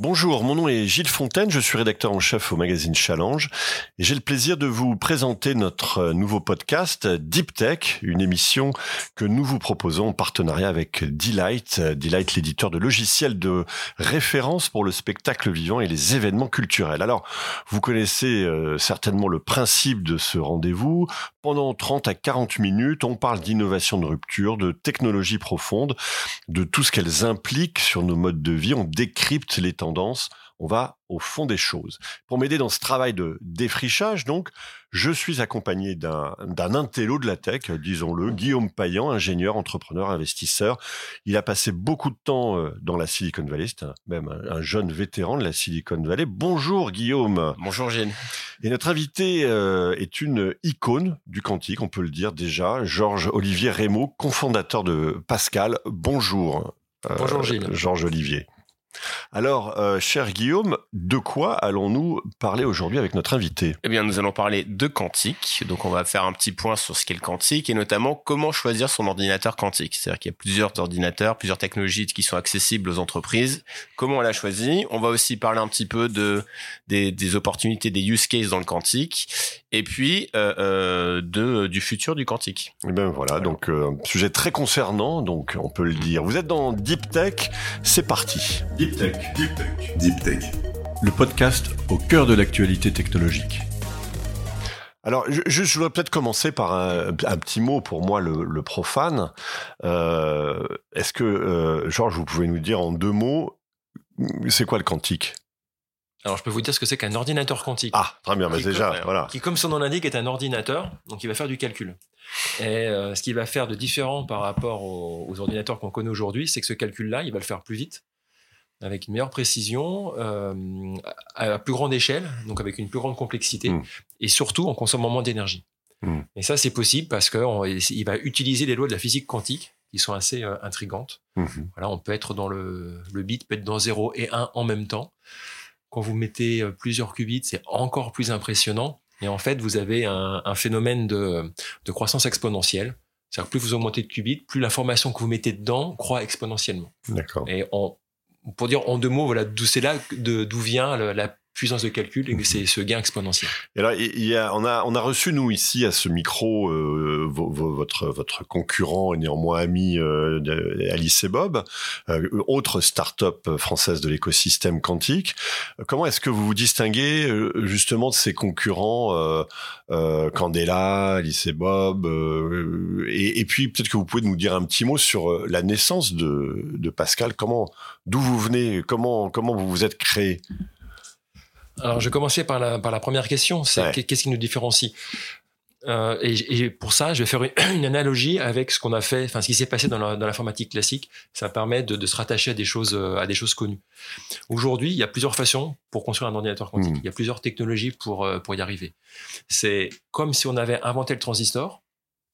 Bonjour, mon nom est Gilles Fontaine, je suis rédacteur en chef au magazine Challenge et j'ai le plaisir de vous présenter notre euh, nouveau podcast Deep Tech, une émission que nous vous proposons en partenariat avec Delight, Delight l'éditeur de logiciels de référence pour le spectacle vivant et les événements culturels. Alors, vous connaissez euh, certainement le principe de ce rendez-vous. Pendant 30 à 40 minutes, on parle d'innovation de rupture, de technologie profonde, de tout ce qu'elles impliquent sur nos modes de vie, on décrypte les on va au fond des choses. Pour m'aider dans ce travail de défrichage, donc, je suis accompagné d'un intello de la tech, disons-le, Guillaume Payan, ingénieur, entrepreneur, investisseur. Il a passé beaucoup de temps euh, dans la Silicon Valley, c'est même un, jeune vétéran de la Silicon Valley. Bonjour Guillaume. Bonjour Gilles. Et notre invité euh, est une icône du quantique, on peut le dire déjà, Georges Olivier Rémaud, cofondateur de Pascal. Bonjour. Bonjour Gilles. Georges Olivier. Alors, euh, cher Guillaume, de quoi allons-nous parler aujourd'hui avec notre invité? Eh bien, nous allons parler de quantique. Donc, on va faire un petit point sur ce qu'est le quantique et notamment comment choisir son ordinateur quantique. C'est-à-dire qu'il y a plusieurs ordinateurs, plusieurs technologies qui sont accessibles aux entreprises. Comment on l'a choisi? On va aussi parler un petit peu de des, opportunités, des use cases dans le quantique et puis euh, euh, de du futur du quantique. Eh bien voilà, donc un sujet très concernant, donc on peut le dire. Vous êtes dans Deep Tech, c'est parti. Deep Tech. Deep Tech. Deep Tech. Le podcast au cœur de l'actualité technologique. Alors, je, je voudrais peut-être commencer par un, petit mot pour moi, le, profane. Euh, est-ce que, euh, Georges, vous pouvez nous dire en deux mots, c'est quoi le quantique? Alors, je peux vous dire ce que c'est qu'un ordinateur quantique. Ah, très bien, mais déjà, voilà. Qui, comme son nom l'indique, est un ordinateur, donc il va faire du calcul. Et euh, ce qu'il va faire de différent par rapport aux, aux ordinateurs qu'on connaît aujourd'hui, c'est que ce calcul-là, il va le faire plus vite, avec une meilleure précision, euh, à plus grande échelle, donc avec une plus grande complexité, hmm. et surtout en consommant moins d'énergie. Hmm. Et ça, c'est possible parce qu'il va utiliser les lois de la physique quantique qui sont assez euh, intrigantes. Hmm. Voilà, on peut être dans le, le bit, peut être dans 0 et 1 en même temps. Quand vous mettez euh, plusieurs qubits, c'est encore plus impressionnant. Et en fait, vous avez un, un phénomène de, de, croissance exponentielle. C'est-à-dire plus vous augmentez de qubits, plus l'information que vous mettez dedans croît exponentiellement. D'accord. Et on, pour dire en deux mots, voilà, d'où c'est là d'où vient la, puissance de calcul et c'est ce gain exponentiel. Et alors, on a, on a reçu nous ici à ce micro euh, votre votre concurrent et néanmoins ami euh, Alice et Bob, euh, autre start-up française de l'écosystème quantique. Comment est-ce que vous vous distinguez justement de ces concurrents Candela, Alice et Bob et, et, puis peut-être que vous pouvez nous dire un petit mot sur la naissance de, de Pascal. Comment, d'où vous venez? Comment comment vous vous êtes créé? Alors, je vais commencer par la, par la première question. C'est qu'est-ce qui nous différencie euh, et, pour ça, je vais faire une, analogie avec ce qu'on a fait, enfin ce qui s'est passé dans l'informatique classique. Ça permet de, de, se rattacher à des choses, euh, à des choses connues. Aujourd'hui, il y a plusieurs façons pour construire un ordinateur quantique. Mmh. Il y a plusieurs technologies pour euh, pour y arriver. C'est comme si on avait inventé le transistor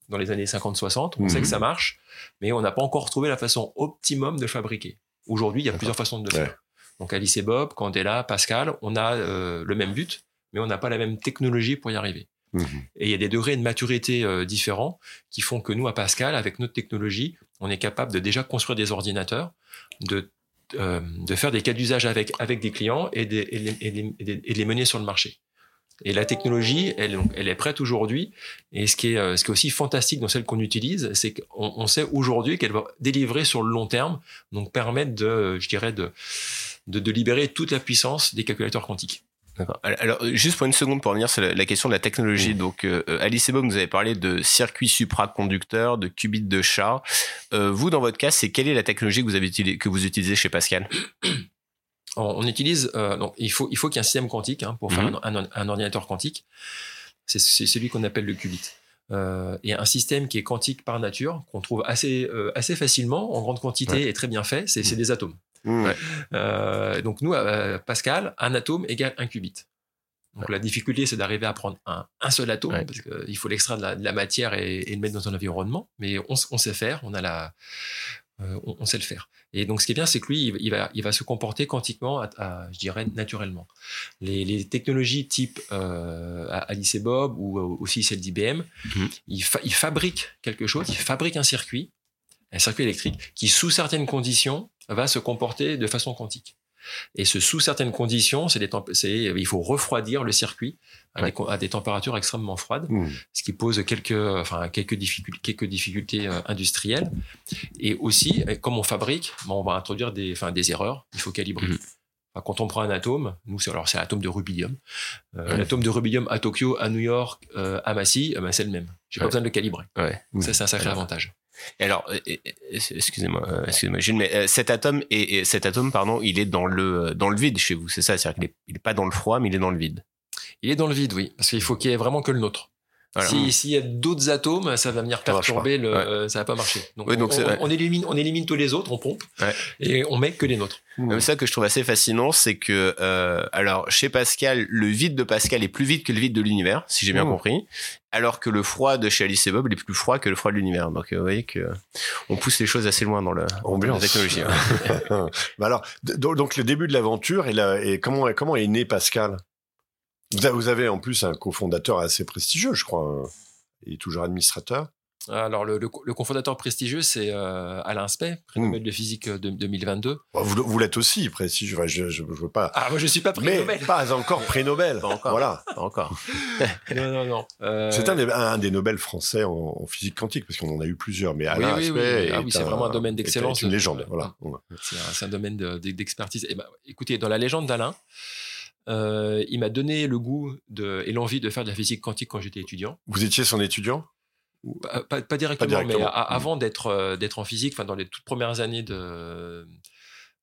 dans les années 50-60. On sait que mmh. ça marche, mais on n'a pas encore trouvé la façon optimum de fabriquer. Aujourd'hui, il y a plusieurs façons de le faire. Donc Alice et Bob, Candela, Pascal, on a euh, le même but, mais on n'a pas la même technologie pour y arriver. Mhm. Et il y a des degrés de maturité euh, différents qui font que nous, à Pascal, avec notre technologie, on est capable de déjà construire des ordinateurs, de, euh, de faire des cas d'usage avec, avec des clients et, de, et, les mener sur le marché. Et la technologie, elle, elle est prête aujourd'hui. Et ce qui, est, ce qui est aussi fantastique dans celle qu'on utilise, c'est qu'on on sait aujourd'hui qu'elle va délivrer sur le long terme, donc permettre de, je dirais, de, de, libérer toute la puissance des calculateurs quantiques. Alors, juste pour une seconde pour revenir sur la, question de la technologie. Donc, euh, Alice et Bob nous avez parlé de circuits supraconducteurs, de qubits de chat. Euh, vous, dans votre cas, c'est quelle est la technologie que vous, avez que vous utilisez chez Pascal? On, utilise, euh, donc, il faut, il faut qu'il y ait un système quantique hein, pour faire mhm. un, ordinateur quantique. C'est celui qu'on appelle le qubit. et un système qui est quantique par nature, qu'on trouve assez, assez facilement, en grande quantité et très bien fait, c'est mhm. des atomes. Mmh. Euh, donc nous, euh, Pascal, un atome égale un qubit. Donc la difficulté, c'est d'arriver à prendre un, un seul atome, parce qu'il faut l'extraire de, la matière et, le mettre dans un environnement. Mais on, sait faire, on a la, euh, on, sait le faire. Et donc ce qui est bien, c'est que lui, il, va, il va se comporter quantiquement, à, je dirais naturellement. Les, technologies type Alice et Bob ou aussi celle d'IBM, mmh. ils, il fabriquent quelque chose, ils fabriquent un circuit, un circuit électrique qui, sous certaines conditions, va se comporter de façon quantique. Et ce, sous certaines conditions, c'est des c'est, il faut refroidir le circuit à, des, à des, températures extrêmement froides, Mmh. ce qui pose quelques, enfin, quelques difficultés, quelques difficultés euh, industrielles. Et aussi, euh, comme on fabrique, bon, on va introduire des, enfin, des erreurs. Il faut calibrer. Enfin, quand on prend un atome, nous, c'est, alors c'est l'atome de rubidium. Euh, Ouais. L'atome de rubidium à Tokyo, à New York, euh, à Massy, ben, c'est le même. J'ai pas Ouais. besoin de le calibrer. Ça, c'est un sacré Alors, avantage. Alors, euh, excusez-moi, euh, excusez-moi, mais euh, cet atome, et, et cet atome, pardon, il est dans le dans le vide chez vous, c'est ça, c'est-à-dire qu'il est, il est pas dans le froid, mais il est dans le vide. Il est dans le vide, oui, parce qu'il faut qu'il y ait vraiment que le nôtre. Voilà. Si- S'il y a d'autres atomes, ça va venir Ça perturber le, Ouais. euh, ça va pas marcher. Donc, on, élimine, on élimine tous les autres, on pompe, Ouais. et on met que les nôtres. Mmh. C'est ça que je trouve assez fascinant, c'est que, euh, alors, chez Pascal, le vide de Pascal est plus vide que le vide de l'univers, si j'ai bien Mmh. compris, alors que le froid de chez Alice et Bob est plus froid que le froid de l'univers. Donc, euh, vous voyez que on pousse les choses assez loin dans, le, dans la Ambiance. technologie. hein. Bah alors, donc donc le début de l'aventure et, la- et comment, comment est né Pascal? Vous avez, en plus un cofondateur assez prestigieux, je crois. hein. Il est toujours administrateur. Alors, le, le, co- le cofondateur prestigieux, c'est euh, Alain Spey, prix Mm. Nobel de physique euh, de 2022. Bon, Vous, vous l'êtes aussi prestigieux. Enfin, je, je, je veux pas. Ah, moi, je suis pas prix Mais Nobel. pas encore prix Nobel. Pas encore. Voilà. Pas encore. Non, non, non. Euh, C'est un des, un des Nobel français en, en physique quantique, parce qu'on en a eu plusieurs. Mais Alain oui, oui. Ah est oui, c'est vraiment un domaine d'excellence. est une légende. Voilà. C'est un, c'est un domaine de- de- d'expertise. Ben, écoutez, dans la légende d'Alain, euh, il m'a donné le goût de, et l'envie de faire de la physique quantique quand j'étais étudiant. Vous étiez son étudiant? Pas, pas- pas directement, directement. mais a- avant d'être euh, d'être en physique, enfin dans les toutes premières années de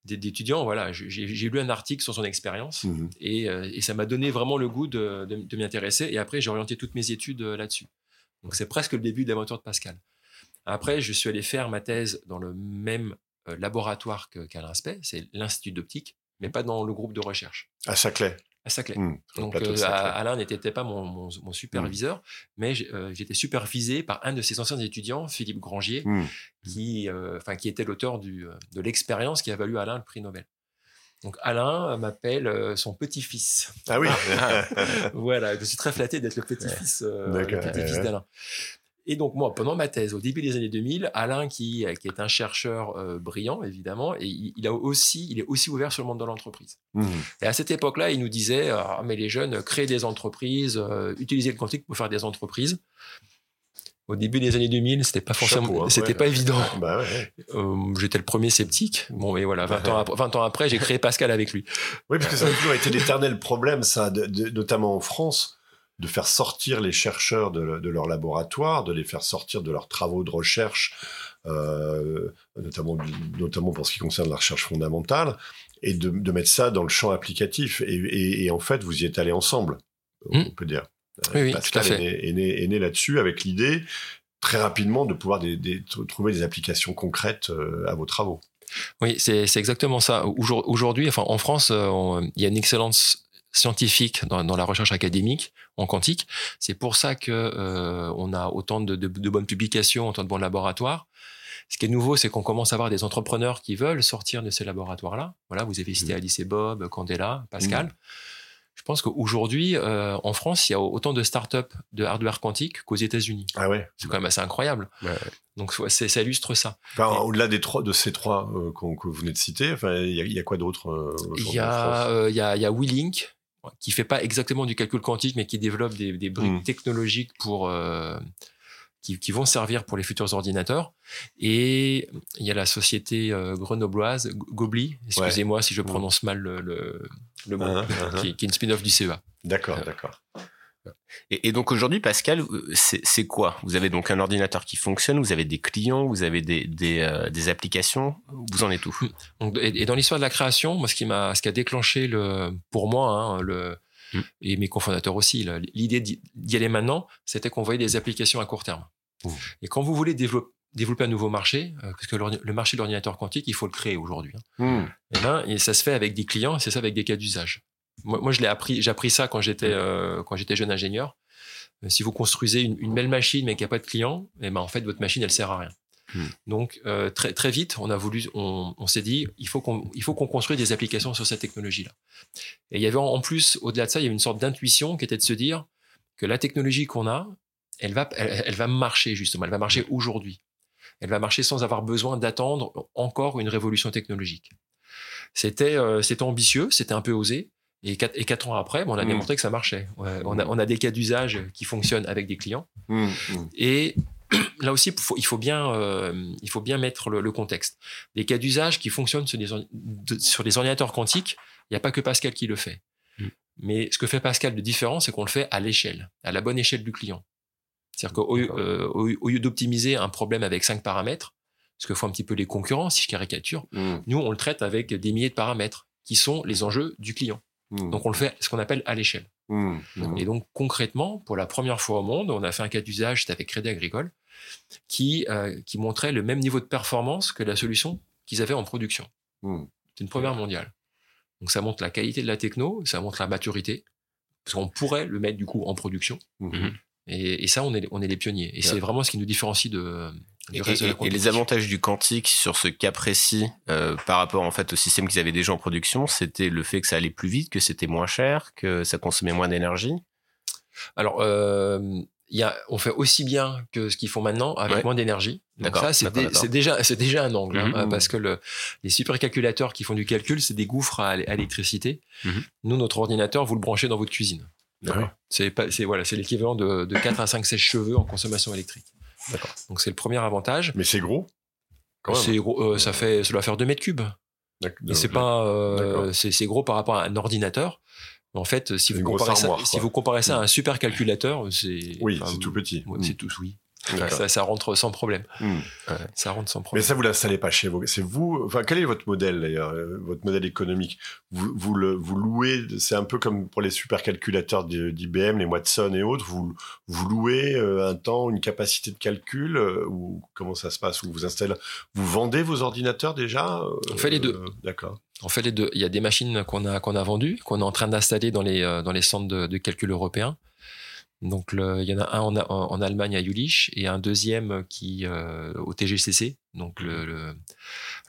d- d'étudiant, voilà, j'ai lu un article sur son expérience Mhm. et, euh, et ça m'a donné vraiment le goût de, de, de m'y intéresser. Et après, j'ai orienté toutes mes études euh, là-dessus. Donc c'est presque le début de l'aventure de Pascal. Après, je suis allé faire ma thèse dans le même euh, laboratoire qu'Alain Spey, c'est l'Institut d'optique, mais pas dans le groupe de recherche, À Saclay. à Saclay. Le Donc euh, Saclay. Alain n'était pas mon, mon- mon superviseur, mais j'ai- euh, j'étais supervisé par un de ses anciens étudiants, Philippe Grangier, Mhm. qui, euh, qui était l'auteur de l'expérience qui a valu à Alain le prix Nobel. Donc Alain m'appelle son petit-fils. Ah oui. voilà, je suis très flatté d'être le petit-fils d'Alain. Et donc moi, pendant ma thèse, au début des années 2000, Alain, qui, euh, qui est un chercheur euh, brillant, évidemment, et il, il a aussi, il est aussi ouvert sur le monde de l'entreprise. Mhm. Et à cette époque-là, il nous disait, ah, mais les jeunes, créez des entreprises, euh, utilisez le quantique pour faire des entreprises. Au début des années 2000, c'était pas forcément, hein, c'était ouais. pas évident. Bah ouais. Euh, J'étais le premier sceptique. Bon, mais voilà, 20 ans, après, 20 ans après, j'ai créé Pascal avec lui. Oui, parce que ça a toujours été l'éternel problème, ça, de- de- notamment en France, de faire sortir les chercheurs de, de leur laboratoire, de les faire sortir de leurs travaux de recherche, euh, notamment, notamment pour ce qui concerne la recherche fondamentale, et de, de mettre ça dans le champ applicatif. Et, et- et en fait, vous y êtes allés ensemble, on peut dire. Oui, oui, tout à fait. est né, là-dessus avec l'idée très rapidement de pouvoir des- des- tr- trouver des applications concrètes euh, à vos travaux. Oui, c'est exactement ça. Aujourd- Aujourd'hui, enfin, en France, euh, on- il y a une excellence scientifique dans, dans la recherche académique en quantique. C'est pour ça que euh, on a autant de, de- de bonnes publications, autant de bons laboratoires. Ce qui est nouveau, c'est qu'on commence à avoir des entrepreneurs qui veulent sortir de ces laboratoires-là. Voilà, vous avez cité Mhm. Alice et Bob, Candela, Pascal. Je pense qu'aujourd'hui, euh, en France, il y a autant de startups de hardware quantique qu'aux États-Unis. Ah ouais. C'est quand même assez incroyable. Ouais. Donc, c'est- ça illustre ça. Enfin, au-delà des trois, de ces trois euh, que vous venez de citer, enfin, il y, a- il y a quoi d'autre euh, Il il y a WeLink, qui fait pas exactement du calcul quantique, mais qui développe des, des briques Mm. technologiques pour, euh, qui, qui vont servir pour les futurs ordinateurs. Et il y a la société euh, grenobloise, Go- Gobli, excusez-moi si je prononce mal le, le, le mot, hein. qui, qui est une spin-off du CEA. D'accord, Euh, d'accord. Et, et donc aujourd'hui, Pascal, c'est quoi? Vous avez donc un ordinateur qui fonctionne, vous avez des clients, vous avez des, des, euh, des applications, vous en êtes où? Donc, et, et dans l'histoire de la création, moi, ce qui m'a, ce qui a déclenché le, pour moi, hein, le, Mm. et mes cofondateurs aussi, l'idée d'y aller maintenant, c'était qu'on voyait des applications à court terme. Et quand vous voulez développer, développer un nouveau marché, euh, parce que le marché de l'ordinateur quantique, il faut le créer aujourd'hui. hein. Hmm. Et ben, et ça se fait avec des clients, c'est ça avec des cas d'usage. Moi, moi, je l'ai appris, j'ai appris ça quand j'étais, euh, quand j'étais jeune ingénieur. Euh, Si vous construisez une, une belle machine mais qu'il n'y a pas de client, et ben en fait votre machine elle sert à rien. Hmm. Donc euh, très très vite, on a voulu, on, on s'est dit, il faut qu'on il faut qu'on construise des applications sur cette technologie-là. Et il y avait en, en plus, au-delà de ça, il y avait une sorte d'intuition qui était de se dire que la technologie qu'on a, elle va, elle, elle va marcher justement, elle va marcher aujourd'hui. Elle va marcher sans avoir besoin d'attendre encore une révolution technologique. C'était euh, c'était ambitieux, c'était un peu osé. Et quatre, et quatre ans après, bon, on a Mm. démontré que ça marchait. Ouais, on, a, on a des cas d'usage qui fonctionnent avec des clients. Mmh, mmh. Et là aussi, faut- il faut bien, euh, il faut bien mettre le, le contexte. Les cas d'usage qui fonctionnent sur des, ordi- de- sur des ordinateurs quantiques, il n'y a pas que Pascal qui le fait. Mm. Mais ce que fait Pascal de différent, c'est qu'on le fait à l'échelle, à la bonne échelle du client. C'est-à-dire qu'au euh, au- au lieu d'optimiser un problème avec cinq paramètres, ce que font un petit peu les concurrents, si je caricature, Mmh, nous, on le traite avec des milliers de paramètres qui sont les enjeux du client. Mmh, Donc, on le fait ce qu'on appelle à l'échelle. mmh, mmh. Et donc concrètement, pour la première fois au monde, on a fait un cas d'usage, c'était avec Crédit Agricole, qui, euh, qui montrait le même niveau de performance que la solution qu'ils avaient en production. Mmh. C'est une première mondiale. Donc ça montre la qualité de la techno, ça montre la maturité, parce qu'on pourrait le mettre du coup en production. Et, et ça, on est, on est les pionniers. Et c'est vraiment ce qui nous différencie de, Et, les avantages du quantique sur ce cas précis euh, par rapport en fait au système qu'ils avaient déjà en production, c'était le fait que ça allait plus vite, que c'était moins cher, que ça consommait moins d'énergie. Alors, euh, y a, on fait aussi bien que ce qu'ils font maintenant avec Ouais. moins d'énergie. Donc D'accord, ça, c'est dé- déjà, c'est déjà un angle, hein, Mhm. euh, parce que le, les supercalculateurs qui font du calcul, c'est des gouffres à, à électricité. Mhm. Nous, notre ordinateur, vous le branchez dans votre cuisine. D'accord. C'est pas, c'est voilà, c'est l'équivalent de, de 4 à 5 sèche-cheveux en consommation électrique. D'accord. Donc c'est le premier avantage. Mais c'est gros. C'est gros, euh, ça fait, ça doit faire 2 mètres cubes. C'est pas, euh, c'est gros par rapport à un ordinateur. En fait, si vous comparez ça, si vous comparez ça à un supercalculateur, c'est Oui, c'est tout petit. C'est tout, oui. Ça, ça rentre sans problème. Mmh. Ça rentre sans Mais problème. ça, vous l'installez pas chez vous. C'est vous. Enfin, quel est votre modèle d'ailleurs, euh, votre modèle économique? Vous, vous le vous louez. C'est un peu comme pour les supercalculateurs d'IBM, les Watson et autres. Vous vous louez euh, un temps, une capacité de calcul euh, ou comment ça se passe? Ou vous installez, vous vendez vos ordinateurs déjà On fait les deux. euh, D'accord. On fait les deux. Il y a des machines qu'on a, qu'on a vendues, qu'on est en train d'installer dans les, dans les centres de, de calcul européens. Donc, le- il y en a un en, en- Allemagne à Jülich et un deuxième qui euh, au TGCC, donc le, le,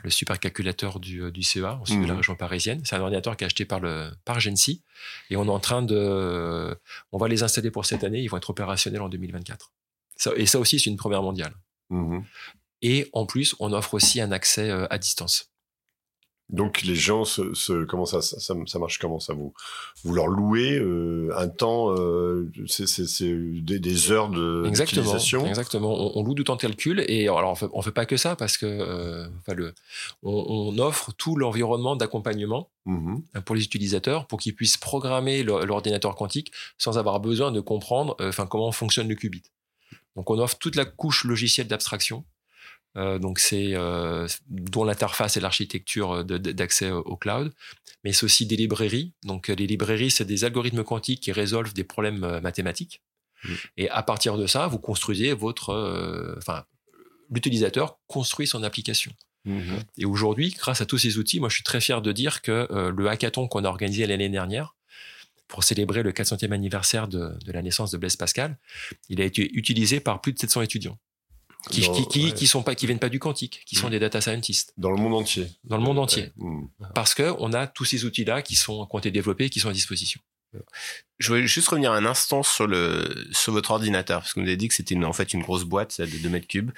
le supercalculateur du, du CEA, aussi de la Mhm. région parisienne. C'est un ordinateur qui est acheté par, le, par Gensi. Et on est en train de. On va les installer pour cette année. Ils vont être opérationnels en 2024. Ça, et ça aussi, c'est une première mondiale. Mhm. Et en plus, on offre aussi un accès euh, à distance. Donc les gens, se, se- comment ça, ça, marche Comment ça? Vous vous leur louez euh, un temps euh, C'est des, des heures de Exactement. Exactement. On, on loue du temps de calcul et alors on fait, on fait pas que ça parce que euh, enfin, le, on, on offre tout l'environnement d'accompagnement euh, pour les utilisateurs pour qu'ils puissent programmer l'ordinateur quantique sans avoir besoin de comprendre enfin comment fonctionne le qubit. Donc on offre toute la couche logicielle d'abstraction. Euh, donc c'est euh, dont l'interface et l'architecture de- d'accès au cloud, mais c'est aussi des librairies. Donc euh, les librairies, c'est des algorithmes quantiques qui résolvent des problèmes euh, mathématiques. Mm. Et à partir de ça, vous construisez votre, euh, enfin, l'utilisateur construit son application. Mhm. Et aujourd'hui, grâce à tous ces outils, moi je suis très fier de dire que euh, le hackathon qu'on a organisé l'année dernière pour célébrer le 400e anniversaire de, de la naissance de Blaise Pascal, il a été utilisé par plus de 700 étudiants qui, Dans- qui, qui, ouais. qui sont pas, qui viennent pas du quantique, qui sont des data scientists Dans le monde entier. dans le monde entier, Ouais. Mhm. parce que on a tous ces outils-là qui sont qui ont été développés, qui sont à disposition. Je voulais juste revenir un instant sur le sur votre ordinateur parce que vous avez dit que c'était en fait une grosse boîte de 2 mètres cubes.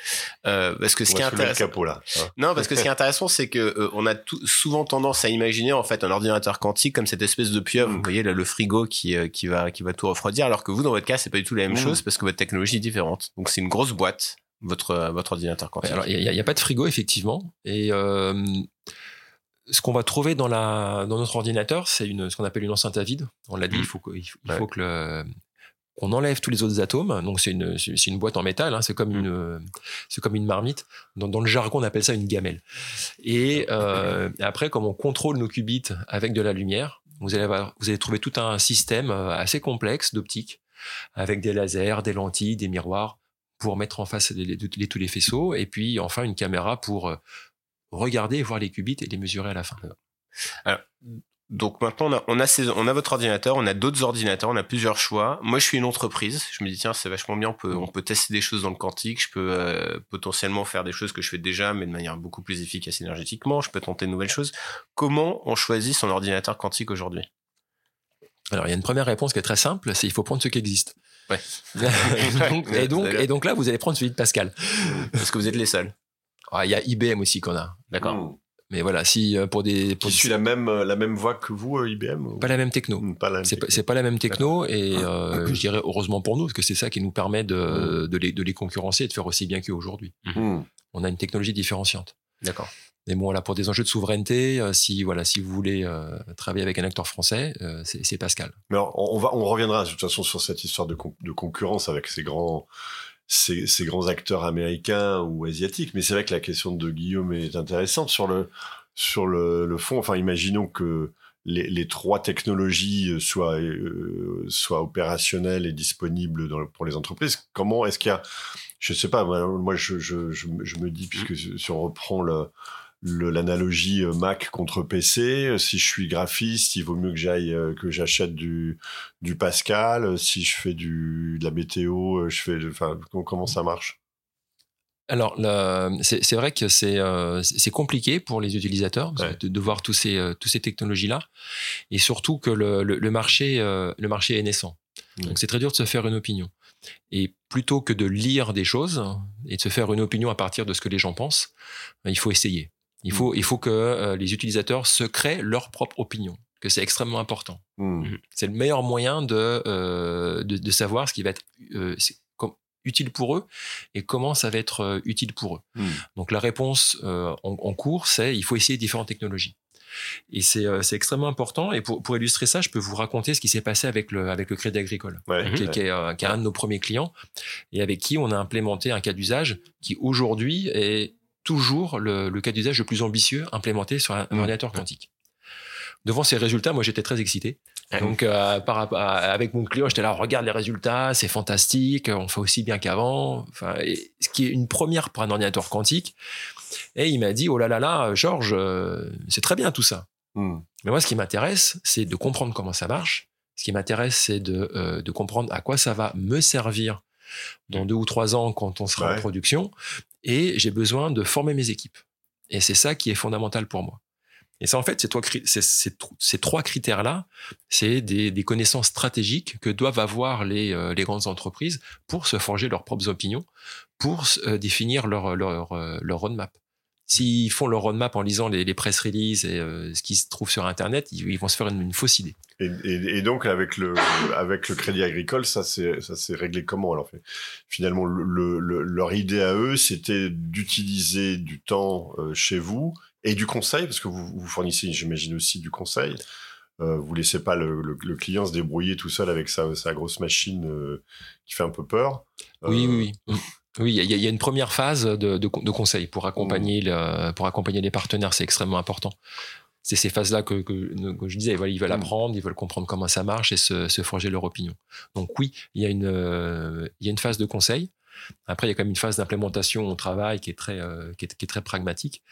Euh, parce que ce On qui est intéressant, capot là. non parce que ce qui est intéressant c'est que euh, on a tout- souvent tendance à imaginer en fait un ordinateur quantique comme cette espèce de pieuvre, Mm. vous voyez là, le frigo qui euh, qui va qui va tout refroidir alors que vous dans votre cas c'est pas du tout la même Mm. chose parce que votre technologie est différente. Donc c'est une grosse boîte votre votre ordinateur quantique. alors il n'y a, pas de frigo effectivement, et euh, ce qu'on va trouver dans la dans notre ordinateur, c'est une ce qu'on appelle une enceinte à vide. On l'a dit, il faut que, il faut, il Ouais. faut que le qu'on enlève tous les autres atomes. Donc c'est une c'est une boîte en métal, hein, c'est comme une c'est comme une marmite. Dans, dans le jargon, on appelle ça une gamelle. Et euh, après, comme on contrôle nos qubits avec de la lumière, vous allez avoir, vous allez trouver tout un système euh, assez complexe d'optique avec des lasers, des lentilles, des miroirs pour mettre en face les, les- tous les faisceaux, et puis enfin une caméra pour euh, regarder et voir les qubits et les mesurer à la fin. Donc maintenant, on a, on a, on a votre ordinateur, on a d'autres ordinateurs, on a plusieurs choix. Moi, je suis une entreprise. Je me dis, tiens, c'est vachement bien, on peut, on peut tester des choses dans le quantique. Je peux euh, potentiellement faire des choses que je fais déjà, mais de manière beaucoup plus efficace énergétiquement. Je peux tenter de nouvelles choses. Comment on choisit son ordinateur quantique aujourd'hui? Alors il y a une première réponse qui est très simple, c'est il faut prendre ce qui existe. Ouais. Donc- et, donc, et donc là, vous allez prendre celui de Pascal. Parce que vous êtes les seuls. Ah, Il y a IBM aussi qu'on a. D'accord. Mais voilà, si euh, pour des. Pour qui suit la même, euh, la même voie que vous, euh, IBM ou... Pas la même techno. Hmm, Pas la même C'est pas, techno. c'est pas la même techno et euh, je dirais heureusement pour nous parce que c'est ça qui nous permet de, de, les, de les concurrencer et de faire aussi bien qu'eux aujourd'hui. Hmm. On a une technologie différenciante. D'accord. Mais bon, voilà, pour des enjeux de souveraineté, euh, si voilà, si vous voulez euh, travailler avec un acteur français, euh, c'est Pascal. Mais alors, on, va, on reviendra de toute façon sur cette histoire de, con- de concurrence avec ces grands, ces, ces grands acteurs américains ou asiatiques. Mais c'est vrai que la question de Guillaume est intéressante sur le, sur le, le fond. Enfin, imaginons que les, les trois technologies soient, euh, soient opérationnelles et disponibles dans le- pour les entreprises. Comment est-ce qu'il y a, je sais pas, moi, moi, je, je, je, me- je me dis, puisque si on reprend le- l'analogie euh, Mac contre PC. euh, Si je suis graphiste, il vaut mieux que j'aille euh, que j'achète du du Pascal. Si je fais du de la météo, je fais enfin com- comment ça marche? Alors, c'est c'est vrai que c'est euh, c'est compliqué pour les utilisateurs Ouais. de, de voir tous ces, euh, tous ces technologies-là, et surtout que le, le, le marché, euh, le marché est naissant. Donc, c'est très dur de se faire une opinion. Et plutôt que de lire des choses et de se faire une opinion à partir de ce que les gens pensent, il faut essayer. Il faut, il faut que euh, les utilisateurs se créent leur propre opinion, que c'est extrêmement important. Hmm. C'est le meilleur moyen de, euh, de, de savoir ce qui va être euh, utile pour eux et comment ça va être euh, utile pour eux. Hmm. Donc la réponse euh, en, en cours, c'est il faut essayer différentes technologies. Et c'est euh, c'est extrêmement important. Et pour, pour illustrer ça, je peux vous raconter ce qui s'est passé avec le, avec le Crédit Agricole, Ouais, qui, est- ouais. qui est, euh, qui est un de nos premiers clients, et avec qui on a implémenté un cas d'usage qui aujourd'hui est toujours le, le cas d'usage le plus ambitieux implémenté sur un, Mmh. ordinateur quantique. Devant ces résultats, moi j'étais très excité. Ah Donc euh, par, avec mon client, j'étais là, regarde les résultats, c'est fantastique, on fait aussi bien qu'avant. Enfin, ce qui est une première pour un ordinateur quantique. Et il m'a dit, oh là là là, Georges, euh, c'est très bien tout ça. Hmm. Mais moi, ce qui m'intéresse, c'est de comprendre comment ça marche. Ce qui m'intéresse, c'est de, euh, de comprendre à quoi ça va me servir dans deux ou trois ans quand on sera Ouais. en production. Et j'ai besoin de former mes équipes. Et c'est ça qui est fondamental pour moi. Et ça, en fait, ces trois, critères-là, c'est des, connaissances stratégiques que doivent avoir les, euh, les grandes entreprises pour se forger leurs propres opinions, pour euh, définir leur, euh, leur roadmap. S'ils font leur roadmap en lisant les, les press releases et euh, ce qui se trouve sur Internet, ils, ils vont se faire une, une fausse idée. Et, et- et donc avec le avec le Crédit Agricole, ça c'est ça s'est réglé comment alors Finalement, le, le- le- leur idée à eux, c'était d'utiliser du temps euh, chez vous et du conseil parce que vous, vous fournissez, j'imagine aussi du conseil. Euh, vous laissez pas le, le- le client se débrouiller tout seul avec sa, sa grosse machine euh, qui fait un peu peur. Euh, oui, oui. Oui, il y, a- il y a une première phase de, de, de conseil pour accompagner, le- pour accompagner les partenaires, c'est extrêmement important. C'est ces phases-là que, que, que je disais, voilà, ils veulent Mm. apprendre, ils veulent comprendre comment ça marche et se, se forger leur opinion. Donc oui, il y, a une, euh, il y a une phase de conseil. Après, il y a quand même une phase d'implémentation au travail qui est très, euh, qui est, qui est très pragmatique.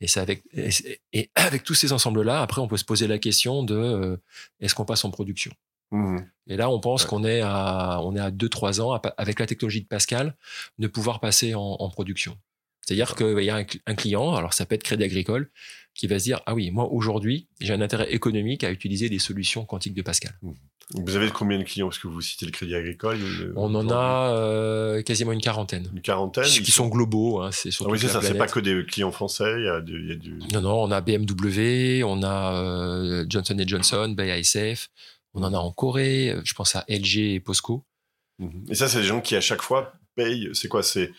Et, c'est avec, et, c'est- et avec tous ces ensembles-là, après, on peut se poser la question de euh, est-ce qu'on passe en production? Mhm. et là, on pense Ouais. qu'on est à, on est à 2-3 ans, avec la technologie de Pascal, de pouvoir passer en, en production. C'est-à-dire qu'il y a un, cl- un client, alors ça peut être Crédit Agricole, qui va se dire, ah oui, moi aujourd'hui, j'ai un intérêt économique à utiliser des solutions quantiques de Pascal. Vous avez combien de clients? Parce que vous citez le Crédit Agricole. le- On en a euh, quasiment une quarantaine, une quarantaine? qui, qui sont globaux, hein, c'est Ah oui, c'est ça. C'est pas que des clients français. Il y a, du- il y a du. Non, non, on a BMW, on a euh, Johnson Johnson, BASF, on en a en Corée, euh, je pense à LG et POSCO. Mhm. Et ça, c'est des gens qui à chaque fois payent. C'est quoi? C'est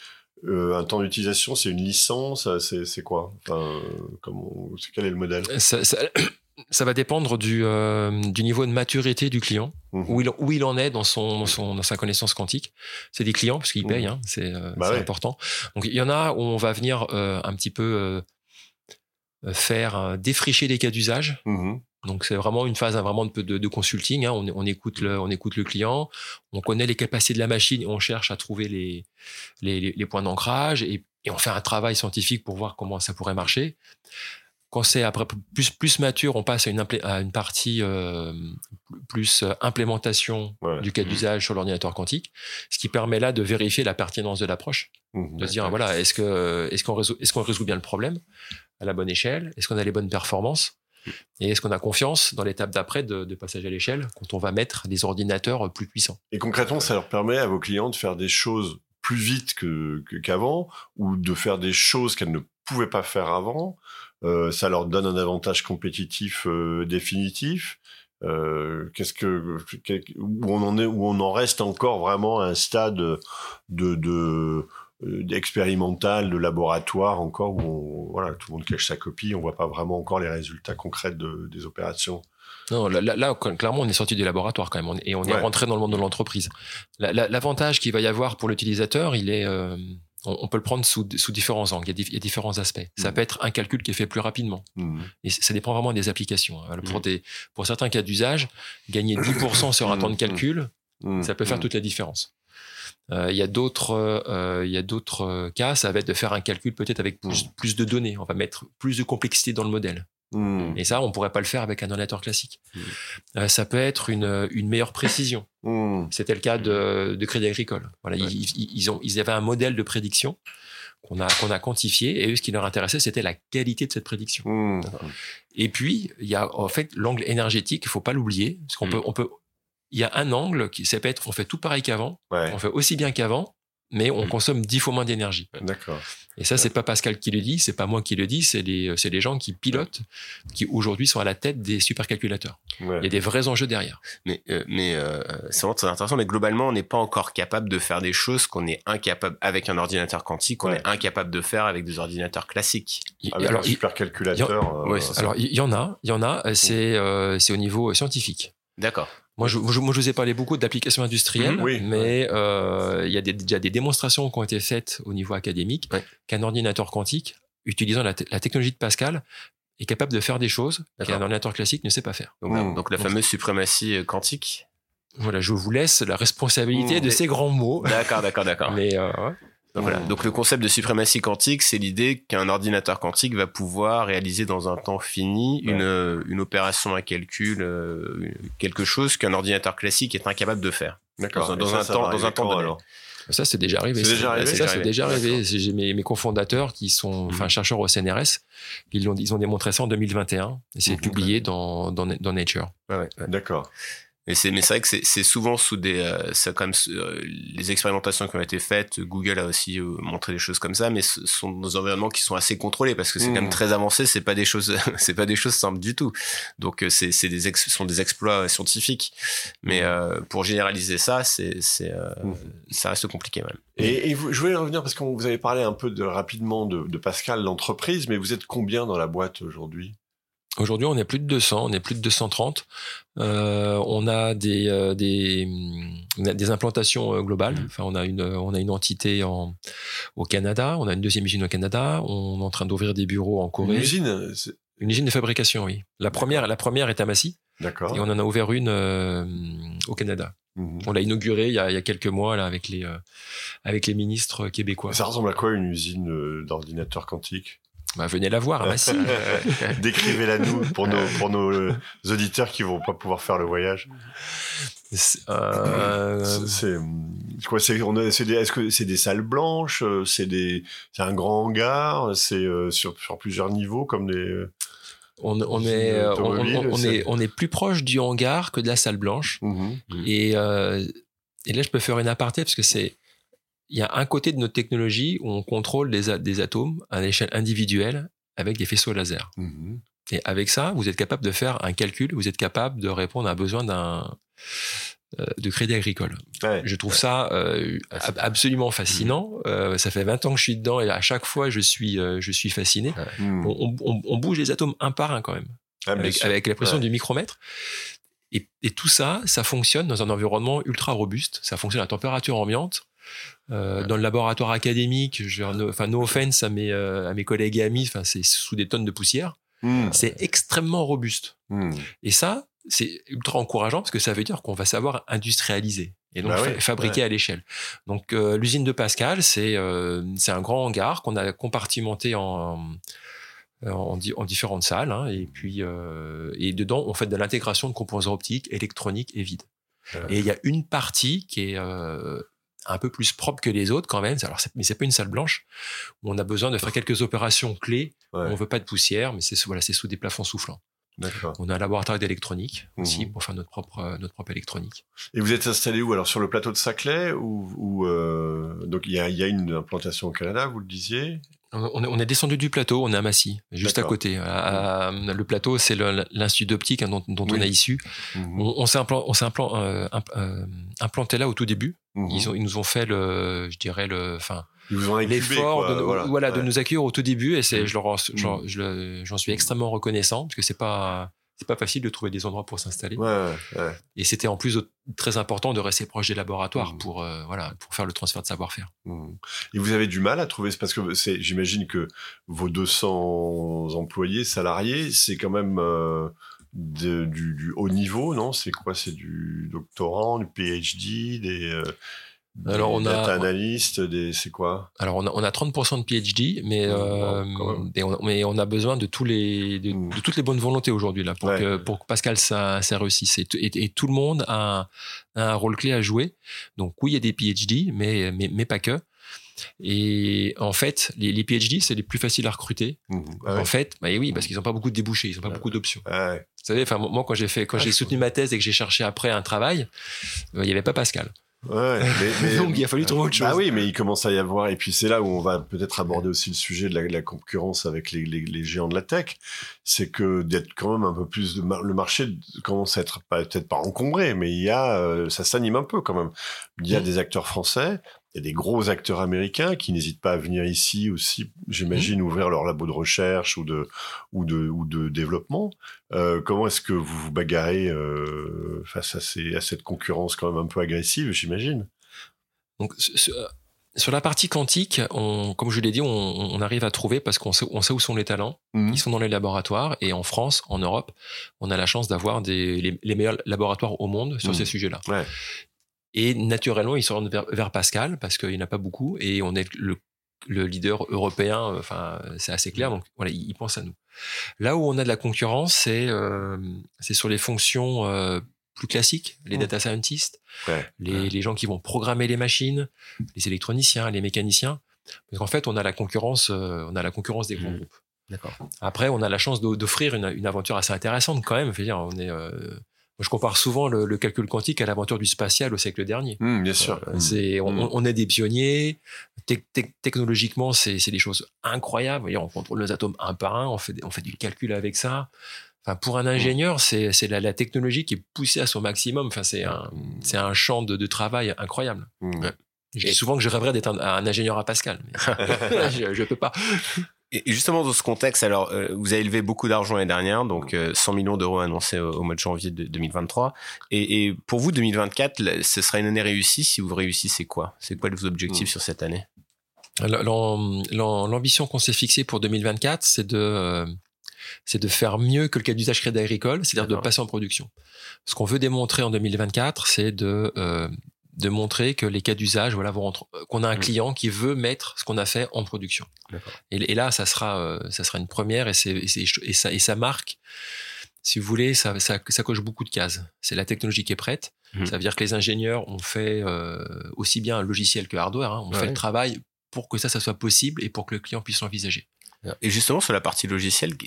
euh, un temps d'utilisation? C'est une licence? C'est c'est quoi? Enfin, comment, c'est- Quel est le modèle? Ça, ça- ça va dépendre du, euh, du niveau de maturité du client, Mhm. où, il, où il en est dans, son, dans, son, dans sa connaissance quantique. C'est des clients, parce qu'ils Mhm. payent, hein, c'est euh, Bah ouais. important. Donc il y en a où on va venir euh, un petit peu euh, euh, faire euh, défricher les cas d'usage. Donc c'est vraiment une phase hein, vraiment de, de, de consulting. hein. On, on, écoute le, on écoute le client, on connaît les capacités de la machine, et on cherche à trouver les, les, points d'ancrage et, et on fait un travail scientifique pour voir comment ça pourrait marcher. Quand c'est après plus, plus mature, on passe à une, implé- à une partie euh, plus euh, implémentation Ouais. du cas Mhm. d'usage sur l'ordinateur quantique, ce qui permet là de vérifier la pertinence de l'approche Mhm. de se dire voilà est-ce que est-ce qu'on résout est-ce qu'on résout bien le problème à la bonne échelle? Est-ce qu'on a les bonnes performances? Et est-ce qu'on a confiance dans l'étape d'après de, passage à l'échelle quand on va mettre des ordinateurs plus puissants? Et concrètement, ça leur permet à vos clients de faire des choses plus vite qu'avant ou de faire des choses qu'elles ne pouvaient pas faire avant? euh, ça leur donne un avantage compétitif euh, définitif? Euh, qu'est-ce que où on en est où on en reste encore vraiment à un stade de de d'expérimental, de laboratoire encore où voilà tout le monde cache sa copie, on voit pas vraiment encore les résultats concrets de, des opérations. Non, là, là, clairement, on est sorti du laboratoire quand même, et on est rentré dans le monde de l'entreprise. L'avantage qu'il va y avoir pour l'utilisateur, il est, on, peut le prendre sous, sous différents angles. Il y, a, différents aspects. Ça mmh. peut être un calcul qui est fait plus rapidement. Mmh. Et ça dépend vraiment des applications. Hein. Pour, mmh. des, pour certains cas d'usage, gagner 10% sur un temps de calcul, ça peut faire toute la différence. Euh, il y a d'autres, euh, il y a d'autres euh, cas, ça va être de faire un calcul peut-être avec plus, de données. On va mettre plus de complexité dans le modèle. Hmm. Et ça, on pourrait pas le faire avec un ordinateur classique. Euh, ça peut être une, une meilleure précision. C'était le cas de, de Crédit Agricole. Voilà, ils, ils, ont, ils avaient un modèle de prédiction qu'on a, qu'on a quantifié et eux, ce qui leur intéressait, c'était la qualité de cette prédiction. Et puis, il y a en fait l'angle énergétique, il faut pas l'oublier, parce qu'on peut, on peut, il y a un angle qui, ça peut être, on fait tout pareil qu'avant, on fait aussi bien qu'avant, mais on consomme dix fois moins d'énergie. D'accord. Et ça, c'est pas Pascal qui le dit, c'est pas moi qui le dis, c'est les, c'est les gens qui pilotent, qui aujourd'hui sont à la tête des supercalculateurs. Il y a des vrais enjeux derrière. Mais, euh, mais euh, c'est vraiment très intéressant. Mais globalement, on n'est pas encore capable de faire des choses qu'on est incapable avec un ordinateur quantique, qu'on est incapable de faire avec des ordinateurs classiques. Avec alors, un supercalculateur. Euh, alors, il y en a, il y en a. C'est, c'est au niveau scientifique. D'accord. Moi je, moi, je vous ai parlé beaucoup d'applications industrielles, mhm. mais euh, il y a déjà des démonstrations qui ont été faites au niveau académique qu'un ordinateur quantique, utilisant la, technologie de Pascal, est capable de faire des choses qu'un ordinateur classique ne sait pas faire. Donc, la fameuse suprématie euh, quantique. Voilà, je vous laisse la responsabilité de ces grands mots. D'accord, d'accord, d'accord. Mais euh, donc, voilà. Donc le concept de suprématie quantique, c'est l'idée qu'un ordinateur quantique va pouvoir réaliser dans un temps fini une, euh, une opération à calcul, euh, quelque chose qu'un ordinateur classique est incapable de faire. D'accord. Dans, un temps, dans un temps donné. Ça, c'est déjà arrivé. C'est déjà arrivé. Ça, c'est déjà arrivé. J'ai mes, mes cofondateurs qui sont, enfin, chercheurs au CNRS. Ils ont, ils ont démontré ça en 2021 et c'est mhm. publié dans, dans, dans Nature. Ouais, ouais. D'accord. Mais c'est mais c'est vrai que c'est souvent sous des euh, ça quand même euh, les expérimentations qui ont été faites Google a aussi euh, montré des choses comme ça mais ce sont des environnements qui sont assez contrôlés parce que c'est quand même mmh. très avancé c'est pas des choses c'est pas des choses simples du tout donc euh, c'est c'est des ex, sont des exploits scientifiques mais mmh. pour généraliser ça c'est c'est mmh. ça reste compliqué même et, et vous, je voulais revenir parce que vous avez parlé un peu de rapidement de, de Pascal l'entreprise mais vous êtes combien dans la boîte aujourd'hui? Aujourd'hui, on est plus de 200, on est plus de 230. Euh, on a des, euh, des, des implantations euh, globales. Mmh. Enfin, on a une, on a une entité en, au Canada, on a une deuxième usine au Canada. On est en train d'ouvrir des bureaux en Corée. Une usine, une usine de fabrication, oui. La première, la première est à Massy. D'accord. Et on en a ouvert une euh, au Canada. Mmh. On l'a inaugurée il y, a, il y a quelques mois là avec les avec les ministres québécois. Ça ressemble à quoi une usine d'ordinateur quantique? Bah, venez la voir à Massy. Décrivez-la nous pour nos, pour nos euh, auditeurs qui vont pas pouvoir faire le voyage. Euh... C'est quoi C'est est-ce que c'est des salles blanches euh, C'est des c'est un grand hangar C'est euh, sur, sur plusieurs niveaux comme des. On, on est, on, on, est on est plus proche du hangar que de la salle blanche. Mmh et, et là, je peux faire une aparté parce que c'est il y a un côté de notre technologie où on contrôle des, des atomes à l'échelle individuelle avec des faisceaux laser. Mhm. Et avec ça, vous êtes capable de faire un calcul, vous êtes capable de répondre à un besoin d'un euh, de crédit agricole. je trouve ça euh, absolument fascinant. Euh, ça fait 20 ans que je suis dedans et à chaque fois je suis euh, je suis fasciné. Mhm. On, on, on, bouge les atomes un par un quand même, ah, avec, avec, la pression du micromètre. Et, et, tout ça, ça fonctionne dans un environnement ultra robuste. Ça fonctionne à température ambiante. Euh, dans le laboratoire académique, je, enfin, no offense à mes, euh, à mes collègues et amis, enfin, c'est sous des tonnes de poussière. Hmm. C'est extrêmement robuste. Hmm. Et ça, c'est ultra encourageant parce que ça veut dire qu'on va savoir industrialiser et donc bah fabriquer à l'échelle. Donc euh, l'usine de Pascal, c'est c'est un grand hangar qu'on a compartimenté en en, en, différentes salles hein, et puis et dedans on fait de l'intégration de composants optiques, électroniques et vides. Et il y a une partie qui est un peu plus propre que les autres quand même. Alors, mais c'est pas une salle blanche où on a besoin de faire quelques opérations clés. On veut pas de poussière, mais c'est voilà, c'est sous des plafonds soufflants. On a un laboratoire d'électronique aussi mhm. pour faire notre propre euh, notre propre électronique. Et vous êtes installé où alors sur le plateau de Saclay ou, euh, donc il y a, y a, une implantation au Canada, vous le disiez? On, est descendu du plateau, on est à Massy, juste à côté. le plateau, c'est l'institut d'optique hein, dont, on est issu. Mhm. On, s'est euh, euh, implanté là au tout début. Mhm. Ils, ils, nous ont fait le, je dirais le, enfin, l'effort de, voilà, de nous accueillir au tout début et c'est, je j'en suis extrêmement reconnaissant parce que c'est pas, c'est pas facile de trouver des endroits pour s'installer. Et c'était en plus très important de rester proche des laboratoires mmh. pour euh, voilà pour faire le transfert de savoir-faire. Mmh. Et vous avez du mal à trouver parce que c'est j'imagine que vos 200 employés salariés c'est quand même euh, du, haut niveau non? C'est quoi? C'est du doctorant, du PhD, des euh, alors on data a analyst, des c'est quoi? Alors on a, on a 30% de PhD, mais euh, on, mais on a besoin de tous les de, hmm. toutes les bonnes volontés aujourd'hui là pour que pour que Pascal ça ça réussisse et, et, tout le monde a un, rôle clé à jouer. Donc oui il y a des PhD, mais mais, mais pas que. Et en fait, les, les PhD, c'est les plus faciles à recruter. Hmm. Ah en fait, bah oui, parce qu'ils n'ont pas beaucoup de débouchés, ils n'ont pas beaucoup d'options. Ah Vous savez, enfin moi quand j'ai fait, quand ah, j'ai soutenu ma thèse et que j'ai cherché après un travail, euh, il n'y avait pas Pascal. Ouais, mais, Donc il a fallu trouver autre bah chose. Ah oui, mais il commence à y avoir, et puis c'est là où on va peut-être aborder aussi le sujet de la, concurrence avec les, les, géants de la tech, c'est que d'être quand même un peu plus de le marché commence à être peut-être pas encombré, mais il y a euh, ça s'anime un peu quand même. Il y a mmh. des acteurs français, il y a des gros acteurs américains qui n'hésitent pas à venir ici aussi, j'imagine, mmh. ouvrir leur labo de recherche ou de, ou de, ou de développement. Euh, comment est-ce que vous vous bagarrez euh, face à, ces, à cette concurrence quand même un peu agressive, j'imagine? Donc, euh, sur la partie quantique, on, comme je l'ai dit, on, arrive à trouver parce qu'on sait, on sait où sont les talents. Mmh. Ils sont dans les laboratoires et en France, en Europe, on a la chance d'avoir les, les, meilleurs laboratoires au monde sur mmh. ces sujets-là. Ouais. Et naturellement, ils se rendent vers, Pascal parce qu'il n'y en a pas beaucoup et on est le, leader européen. Enfin, c'est assez clair. Donc voilà, ils, pensent à nous. Là où on a de la concurrence, c'est euh, c'est sur les fonctions euh, plus classiques, les mmh. data scientists, les, les, gens qui vont programmer les machines, les électroniciens, les mécaniciens. Parce qu'en fait, on a la concurrence, euh, on a la concurrence des grands mmh. groupes. D'accord. Après, on a la chance d'offrir une, une, aventure assez intéressante quand même. Je veux dire, on est je compare souvent le, calcul quantique à l'aventure du spatial au siècle dernier. Mmh, bien sûr. Euh, c'est, mmh. on, est des pionniers. technologiquement, c'est, des choses incroyables. On contrôle les atomes un par un. On fait, on fait du calcul avec ça. Enfin, pour un mmh. ingénieur, c'est, la, la, technologie qui est poussée à son maximum. Enfin, c'est un, c'est un champ de, travail incroyable. Je dis souvent que je rêverais d'être un, ingénieur à Pascal, mais je ne peux pas. Et justement dans ce contexte, alors euh, vous avez élevé beaucoup d'argent l'année dernière, donc 100 euh, millions d'euros annoncés au, mois de janvier de 2023. Et, et, pour vous, 2024, ce sera une année réussie. Si vous réussissez quoi? C'est quoi vos objectifs hmm. sur cette année? L'ambition qu'on s'est fixée pour 2024, c'est de euh, c'est de faire mieux que le cas d'usage crédit agricole, c'est-à-dire de passer en production. Ce qu'on veut démontrer en 2024, c'est de de montrer que les cas d'usage, voilà, euh, qu'on a un mmh. client qui veut mettre ce qu'on a fait en production. Et, là, ça sera, euh, ça sera une première et, c'est, et, ça, et ça marque, si vous voulez, ça, ça, ça coche beaucoup de cases. C'est la technologie qui est prête. Mmh. Ça veut dire que les ingénieurs ont fait euh, aussi bien un logiciel que hardware, hein, ont fait le travail pour que ça, ça soit possible et pour que le client puisse l'envisager. Et justement, sur la partie logicielle,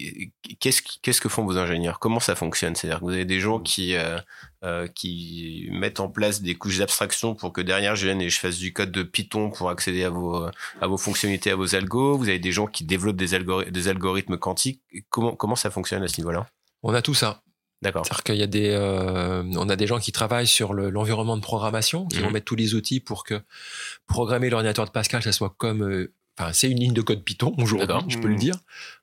qu'est-ce, qu'est-ce que font vos ingénieurs? Comment ça fonctionne? C'est-à-dire que vous avez des gens qui, euh, euh, qui mettent en place des couches d'abstraction pour que derrière je vienne et je fasse du code de Python pour accéder à vos, à vos fonctionnalités, à vos algos. Vous avez des gens qui développent des, des algorithmes quantiques. Comment, comment ça fonctionne à ce niveau-là? On a tout ça. D'accord. C'est-à-dire qu'il y a des, euh, on a des gens qui travaillent sur l'environnement de programmation, qui vont mmh. mettre tous les outils pour que programmer l'ordinateur de Pascal, ça soit comme euh, c'est une ligne de code Python aujourd'hui, je peux le mmh. dire,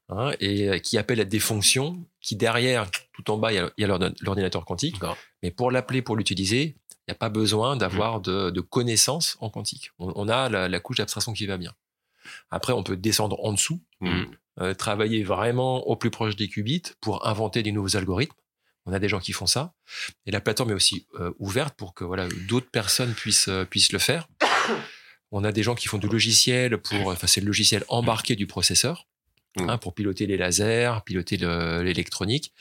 hein, et euh, qui appelle à des fonctions qui derrière, tout en bas, il y a, l'ordinateur quantique. Mais pour l'appeler, pour l'utiliser, il n'y a pas besoin d'avoir mmh. de, connaissances en quantique. On, a la, couche d'abstraction qui va bien. Après, on peut descendre en dessous, mmh. euh, travailler vraiment au plus proche des qubits pour inventer des nouveaux algorithmes. On a des gens qui font ça. Et la plateforme est aussi euh, ouverte pour que voilà, d'autres personnes puissent, puissent le faire. On a des gens qui font du logiciel pour, enfin, c'est le logiciel embarqué du processeur. Mmh. Hein, pour piloter les lasers, piloter l'électronique.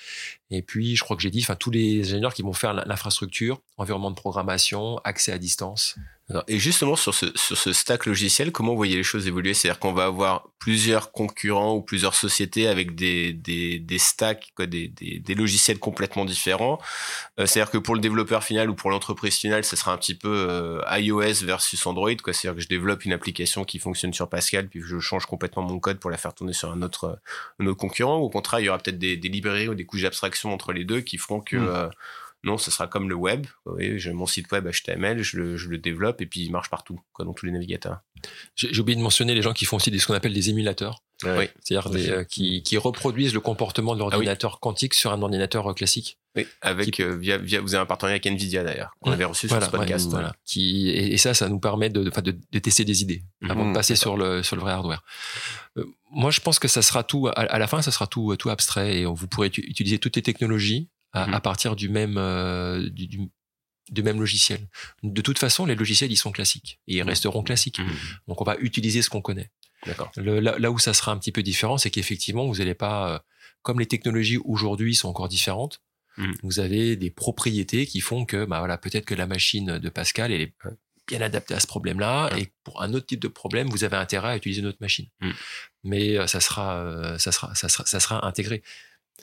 Et puis, je crois que j'ai dit, enfin, tous les ingénieurs qui vont faire l'infrastructure, environnement de programmation, accès à distance, Et justement, sur ce, sur ce stack logiciel, comment vous voyez les choses évoluer? C'est-à-dire qu'on va avoir plusieurs concurrents ou plusieurs sociétés avec des, des, des stacks, quoi, des, des, des logiciels complètement différents. Euh, c'est-à-dire que pour le développeur final ou pour l'entreprise finale, ce sera un petit peu euh, iOS versus Android. Quoi. C'est-à-dire que je développe une application qui fonctionne sur Pascal, puis je change complètement mon code pour la faire tourner sur un autre, un autre concurrent. Ou au contraire, il y aura peut-être des, des librairies ou des couches d'abstraction entre les deux qui feront que... Mm. Non, ce sera comme le web. Oui, j'ai mon site web HTML, je le, je le, développe et puis il marche partout, quoi, dans tous les navigateurs. J'ai oublié de mentionner les gens qui font aussi des, ce qu'on appelle des émulateurs. Oui. C'est-à-dire des, euh, qui, qui, reproduisent le comportement de l'ordinateur ah oui. quantique sur un ordinateur classique. Oui, avec qui... euh, via, via, vous avez un partenariat avec Nvidia d'ailleurs qu'on mmh. avait reçu voilà, sur ce podcast. Ouais, voilà. Qui et, et, ça, ça nous permet de, de, de tester des idées mmh. avant de passer sur le sur le vrai hardware. Euh, moi, je pense que ça sera tout à, à, la fin, ça sera tout tout abstrait et vous pourrez utiliser toutes les technologies à, mmh. à partir du même euh, du, du, du, même logiciel. De toute façon, les logiciels ils sont classiques et ils resteront classiques. Mmh. Donc on va utiliser ce qu'on connaît. Là, là, où ça sera un petit peu différent, c'est qu'effectivement vous n'allez pas, euh, comme les technologies aujourd'hui sont encore différentes, mmh. vous avez des propriétés qui font que bah voilà peut-être que la machine de Pascal elle est bien adaptée à ce problème-là et pour un autre type de problème vous avez intérêt à utiliser notre machine. Mais euh, ça sera, ça sera, ça sera, ça sera intégré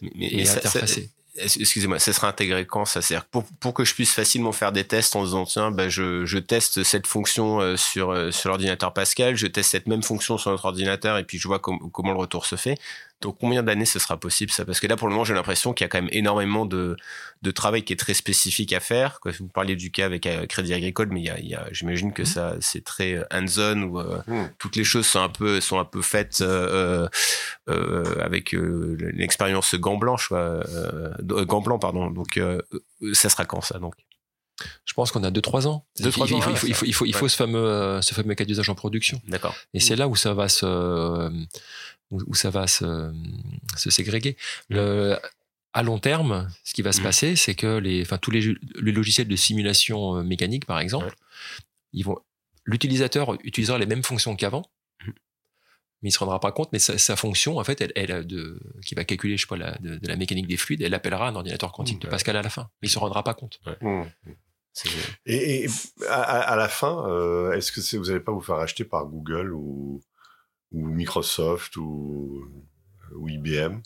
mais, et interfacé. Ça, excusez-moi, ça sera intégré quand ça? C'est-à-dire pour, pour que je puisse facilement faire des tests en disant tiens, bah, je, je teste cette fonction euh, sur, euh, sur l'ordinateur Pascal, je teste cette même fonction sur notre ordinateur et puis je vois com comment le retour se fait. Donc combien d'années ce sera possible ça? Parce que là pour le moment j'ai l'impression qu'il y a quand même énormément de, de travail qui est très spécifique à faire. Quoi. Vous parliez du cas avec euh, Crédit Agricole, mais il y a, il y a j'imagine que ça c'est très hands-on où euh, mmh. toutes les choses sont un peu sont un peu faites euh, avec l'expérience gant blanche, gant blanc pardon. Donc ça sera quand ça donc? Je pense qu'on a 2-3 ans. Deux, trois il, ans, faut, ouais, il, faut, il, faut, il, faut, il faut, ce fameux, ce fameux cas d'usage en production. D'accord. Et c'est là où ça va se, où ça va se, se ségréguer. Le, à long terme, ce qui va se Mmh. passer, c'est que les, enfin, tous les, les logiciels de simulation euh, mécanique, par exemple, Ouais. ils vont, l'utilisateur utilisera les mêmes fonctions qu'avant, Mmh. mais il se rendra pas compte. Mais sa, sa fonction, en fait, elle, elle de, qui va calculer, je sais pas, la, de, de la mécanique des fluides, elle appellera un ordinateur quantique de Ouais. Pascal à la fin. Mais il se rendra pas compte. Mmh. Et, et à, à la fin, euh, est-ce que vous n'allez pas vous faire acheter par Google ou, ou Microsoft ou, IBM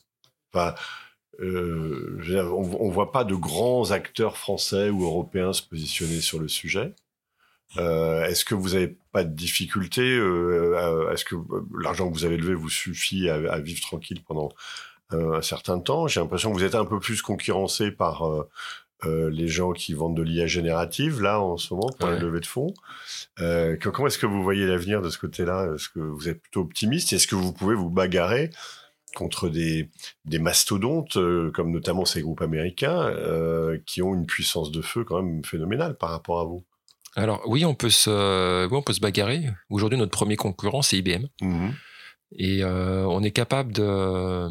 euh, On ne voit pas de grands acteurs français ou européens se positionner sur le sujet. Euh, est-ce que vous n'avez pas de difficulté euh, Est-ce que l'argent que vous avez levé vous suffit à, à vivre tranquille pendant un certain temps? J'ai l'impression que vous êtes un peu plus concurrencé par euh, les gens qui vendent de l'IA générative, là, en ce moment, pour Ouais. la levée de fonds. Euh, que- comment est-ce que vous voyez l'avenir de ce côté-là? Est-ce que vous êtes plutôt optimiste? Est-ce que vous pouvez vous bagarrer contre des, des mastodontes, euh, comme notamment ces groupes américains, qui ont une puissance de feu quand même phénoménale par rapport à vous? Alors oui, on peut se, oui, on peut se bagarrer. Aujourd'hui, notre premier concurrent, c'est IBM. Mhm. Et on est capable de,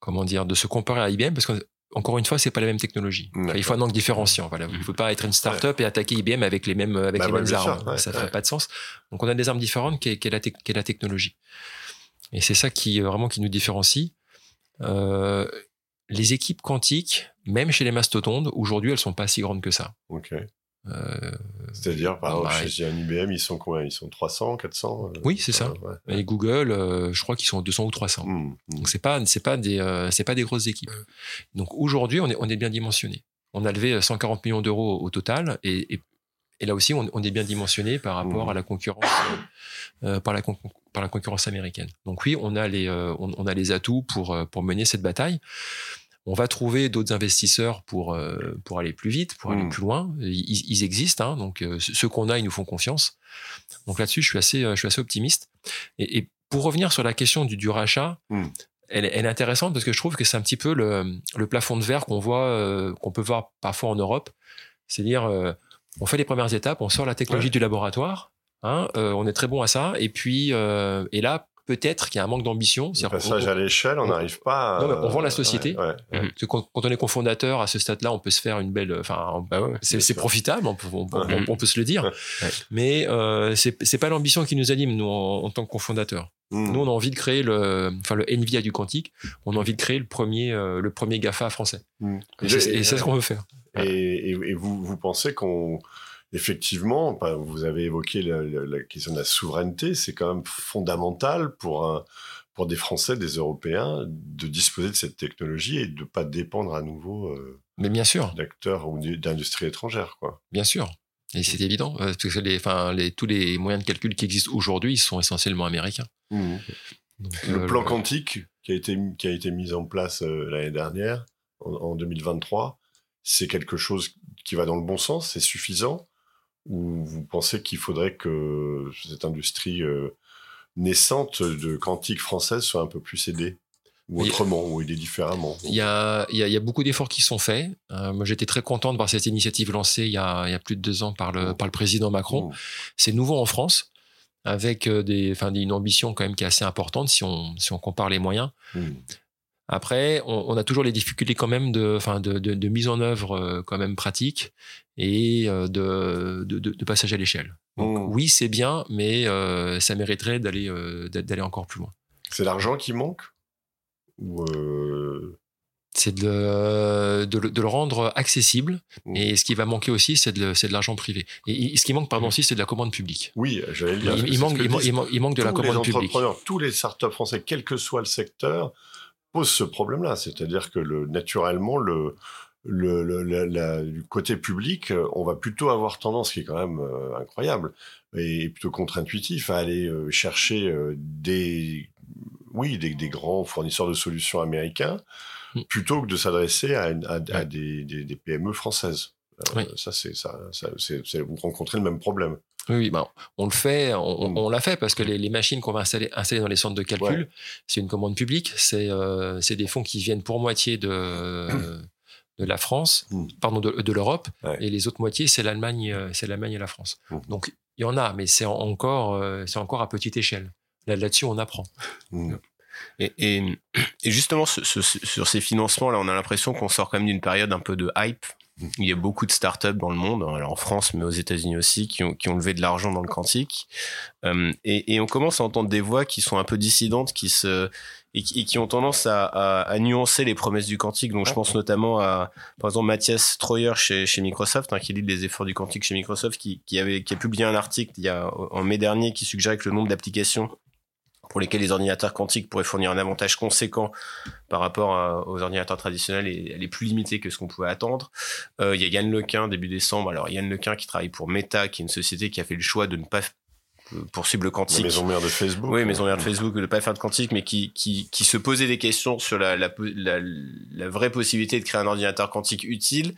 comment dire, de se comparer à IBM parce que encore une fois, c'est pas la même technologie. Enfin, il faut un angle différenciant. Voilà, il faut pas être une start-up et attaquer IBM avec les mêmes avec Bah les ouais, mêmes bien armes. sûr, ouais, ça ouais. ferait pas de sens. Donc on a des armes différentes qui est, qui est la, la technologie. Et c'est ça qui vraiment qui nous différencie. Euh, les équipes quantiques, même chez les mastodontes, aujourd'hui, elles sont pas si grandes que ça. Ok. Euh, C'est-à-dire, par bah, exemple, chez un IBM, ils sont combien? Ils sont 300, 400 euh, Oui, c'est ça. ouais. et Google, euh, je crois qu'ils sont 200 ou 300. Mhm, mhm. Donc c'est pas c'est pas des euh, c'est pas des grosses équipes. Donc aujourd'hui on est on est bien dimensionné. On a levé 140 millions d'euros au total et, et, et là aussi on, on est bien dimensionné par rapport Mhm. à la concurrence euh, par la con- par la concurrence américaine. Donc oui on a les euh, on, on a les atouts pour euh, pour mener cette bataille. On va trouver d'autres investisseurs pour euh, pour aller plus vite, pour aller Mhm. plus loin. Ils, ils existent, hein, donc euh, ceux qu'on a, ils nous font confiance. Donc là-dessus, je suis assez, euh, je suis assez optimiste. Et, et pour revenir sur la question du, du rachat, Mhm. elle, est- elle est intéressante parce que je trouve que c'est un petit peu le, le plafond de verre qu'on voit, euh, qu'on peut voir parfois en Europe. C'est-à-dire, on fait les premières étapes, on sort la technologie Ouais. du laboratoire, hein, euh, on est très bon à ça, et puis euh, et là peut-être qu'il y a un manque d'ambition. Le passage à l'échelle, on n'arrive pas. à- Non, mais on vend la société. Ouais, ouais. quand, quand on est cofondateur à ce stade-là, on peut se faire une belle, enfin, Bah ouais. c'est profitable, on peut, on, on- Ouais. on peut se le dire. Ouais. Mais euh, c'est pas l'ambition qui nous anime nous en, en tant que cofondateur. Mhm. Nous, on a envie de créer le, enfin le Nvidia du quantique. On a envie de créer le premier, euh, le premier Gafa français. Mhm. Et c'est et c'est ce qu'on veut faire. Et, et- et vous, vous pensez qu'on effectivement, vous avez évoqué la, la, question de la souveraineté, c'est quand même fondamental pour un, pour des Français, des Européens, de disposer de cette technologie et de ne pas dépendre à nouveau euh, Mais bien sûr. d'acteurs ou d'industries étrangères. Quoi. Bien sûr. Et c'est évident, euh, parce que les, enfin, les, tous les moyens de calcul qui existent aujourd'hui sont essentiellement américains. Mmh. Donc, Le euh, plan quantique qui a été, qui a été mis en place euh, l'année dernière, en, en 2023, c'est quelque chose qui va dans le bon sens, c'est suffisant Ou vous pensez qu'il faudrait que cette industrie euh, naissante de quantique française soit un peu plus aidée Ou autrement, ou aidée différemment Il y a, il y, a, il y a beaucoup d'efforts qui sont faits. Euh, moi, j'étais très content de voir cette initiative lancée il y a, il y a plus de deux ans par le, par le président Macron. Mmh. C'est nouveau en France, avec euh, des, enfin, une ambition quand même qui est assez importante si on, si on compare les moyens. Mmh. Après, on, on a toujours les difficultés quand même de, enfin, de, de, de mise en œuvre euh, quand même pratique et euh, de, passage à l'échelle. Donc Mm. oui, c'est bien, mais euh, ça mériterait d'aller euh, d'a- d'aller encore plus loin. C'est l'argent qui manque Ou euh, C'est de, le- de, le- de le rendre accessible. Mm. Et ce qui va manquer aussi, c'est de, l'argent privé. Et, et ce qui manque, pardon, aussi, c'est de la commande publique. Oui, j'allais le dire. Il, il manque, il, man- manque de la tous les commande publique. tous les startups français, quel que soit le secteur, posent ce problème-là. C'est-à-dire que le, naturellement, le, le, le- la- la- du côté public, on va plutôt avoir tendance, qui est quand même euh, incroyable et plutôt contre-intuitif, à aller euh, chercher euh, des, oui, des, des grands fournisseurs de solutions américains, Mm. plutôt que de s'adresser à, des, des- des PME françaises. Oui. Ça, c'est ça, ça- c'est- c'est- vous rencontrez le même problème. Oui, oui, ben, on le fait, on, Mm. on l'a fait parce que les, les machines qu'on va installer, installer dans les centres de calcul, Ouais. c'est une commande publique, c'est euh, c'est des fonds qui viennent pour moitié de, de la France, Mm. pardon, de, de l'Europe, Ouais. et les autres moitiés, c'est l'Allemagne euh, c'est l'Allemagne et la France. Mm. Donc, il y en a, mais c'est encore, euh, c'est encore à petite échelle. Là- Là-dessus, on apprend. Mm. Et, et, et justement, ce- ce- sur ces financements, là, on a l'impression qu'on sort quand même d'une période un peu de hype. Il y a beaucoup de startups dans le monde, alors en France, mais aux États-Unis aussi, qui ont, qui ont levé de l'argent dans le quantique. Euh, et, et on commence à entendre des voix qui sont un peu dissidentes, qui se et qui, et qui ont tendance à, à, à nuancer les promesses du quantique. Donc, je pense notamment à, par exemple, Mathias Troyer chez, chez Microsoft, hein, qui lit les efforts du quantique chez Microsoft, qui, qui avait qui a publié un article il y a en mai dernier qui suggérait que le nombre d'applications pour lesquels les ordinateurs quantiques pourraient fournir un avantage conséquent par rapport aux ordinateurs traditionnels et elle est plus limitée que ce qu'on pouvait attendre. Euh, il y a Yann Lequin début décembre. Alors Yann Lequin qui travaille pour Meta, qui est une société qui a fait le choix de ne pas euh, poursuivre le La quantique. maison mère de Facebook. Oui, maison mère de Facebook, de ne pas faire de quantique, mais qui, qui, qui se posait des questions sur la, la, la, la vraie possibilité de créer un ordinateur quantique utile.